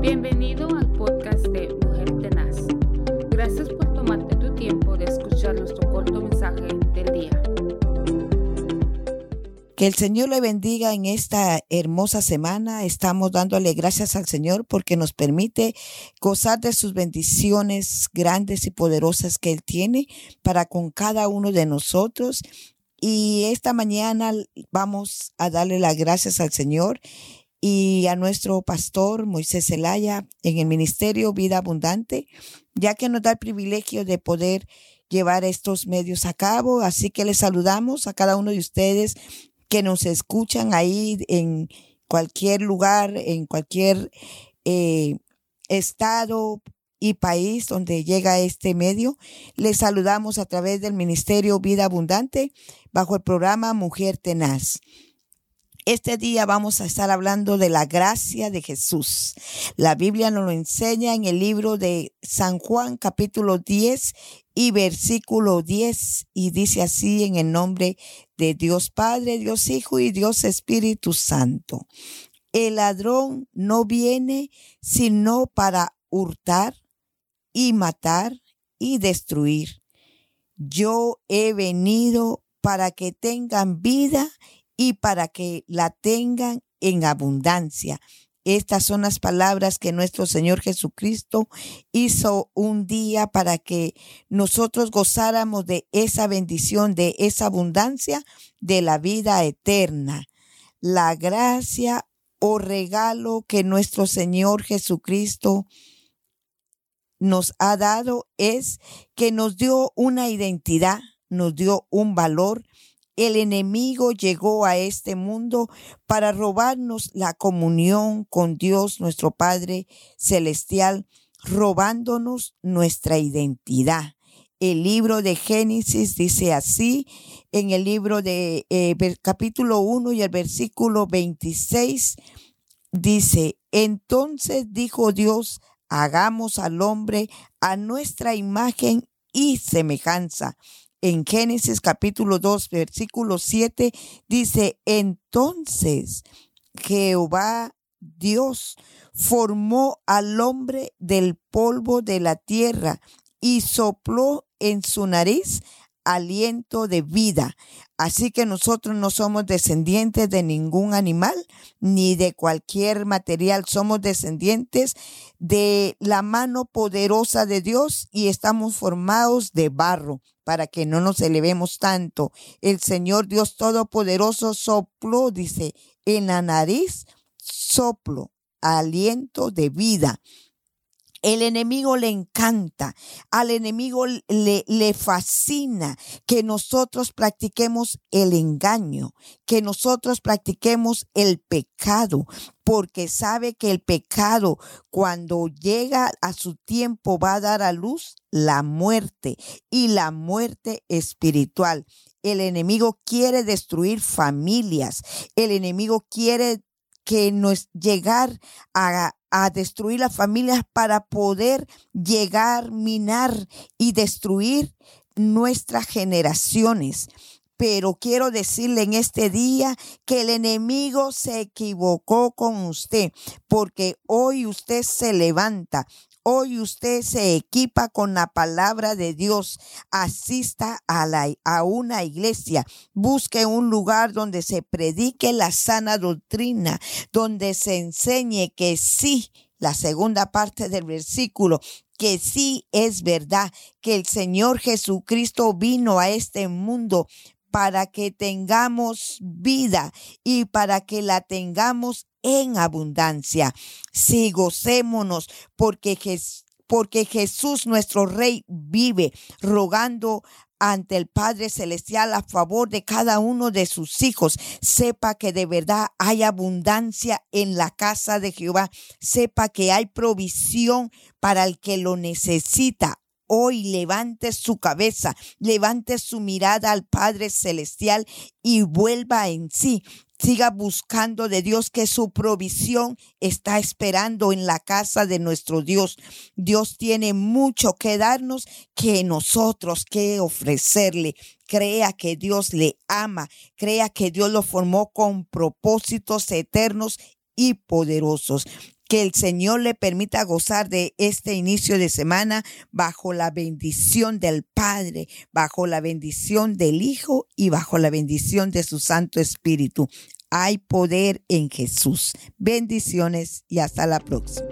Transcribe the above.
Bienvenido al podcast de Mujer Tenaz. Gracias por tomarte tu tiempo de escuchar nuestro corto mensaje del día. Que el Señor le bendiga en esta hermosa semana. Estamos dándole gracias al Señor porque nos permite gozar de sus bendiciones grandes y poderosas que Él tiene para con cada uno de nosotros. Y esta mañana vamos a darle las gracias al Señor y a nuestro pastor Moisés Zelaya en el Ministerio Vida Abundante, ya que nos da el privilegio de poder llevar estos medios a cabo. Así que les saludamos a cada uno de ustedes que nos escuchan ahí en cualquier lugar, en cualquier eh, estado y país donde llega este medio. Les saludamos a través del Ministerio Vida Abundante bajo el programa Mujer Tenaz. Este día vamos a estar hablando de la gracia de Jesús. La Biblia nos lo enseña en el libro de San Juan capítulo 10 y versículo 10 y dice así en el nombre de Dios Padre, Dios Hijo y Dios Espíritu Santo. El ladrón no viene sino para hurtar y matar y destruir. Yo he venido para que tengan vida y para que la tengan en abundancia. Estas son las palabras que nuestro Señor Jesucristo hizo un día para que nosotros gozáramos de esa bendición, de esa abundancia, de la vida eterna. La gracia o regalo que nuestro Señor Jesucristo nos ha dado es que nos dio una identidad, nos dio un valor el enemigo llegó a este mundo para robarnos la comunión con Dios nuestro Padre Celestial, robándonos nuestra identidad. El libro de Génesis dice así, en el libro de eh, capítulo 1 y el versículo 26, dice, entonces dijo Dios, hagamos al hombre a nuestra imagen y semejanza en Génesis capítulo 2, versículo 7, dice, entonces Jehová Dios formó al hombre del polvo de la tierra y sopló en su nariz aliento de vida. Así que nosotros no somos descendientes de ningún animal ni de cualquier material, somos descendientes de la mano poderosa de Dios y estamos formados de barro para que no nos elevemos tanto. El Señor Dios Todopoderoso sopló, dice, en la nariz, soplo, aliento de vida. El enemigo le encanta, al enemigo le, le, fascina que nosotros practiquemos el engaño, que nosotros practiquemos el pecado, porque sabe que el pecado cuando llega a su tiempo va a dar a luz la muerte y la muerte espiritual. El enemigo quiere destruir familias, el enemigo quiere que nos llegar a, a destruir las familias para poder llegar, minar y destruir nuestras generaciones. Pero quiero decirle en este día que el enemigo se equivocó con usted, porque hoy usted se levanta, Hoy usted se equipa con la palabra de Dios, asista a, a una iglesia, busque un lugar donde se predique la sana doctrina, donde se enseñe que sí, la segunda parte del versículo, que sí es verdad, que el Señor Jesucristo vino a este mundo para que tengamos vida y para que la tengamos en abundancia. Sí, gocémonos porque, porque Jesús nuestro Rey vive rogando ante el Padre Celestial a favor de cada uno de sus hijos. Sepa que de verdad hay abundancia en la casa de Jehová. Sepa que hay provisión para el que lo necesita hoy levante su cabeza, levante su mirada al Padre Celestial y vuelva en sí. Siga buscando de Dios que su provisión está esperando en la casa de nuestro Dios. Dios tiene mucho que darnos que nosotros que ofrecerle. Crea que Dios le ama, crea que Dios lo formó con propósitos eternos y poderosos. Que el Señor le permita gozar de este inicio de semana bajo la bendición del Padre, bajo la bendición del Hijo y bajo la bendición de su Santo Espíritu. Hay poder en Jesús. Bendiciones y hasta la próxima.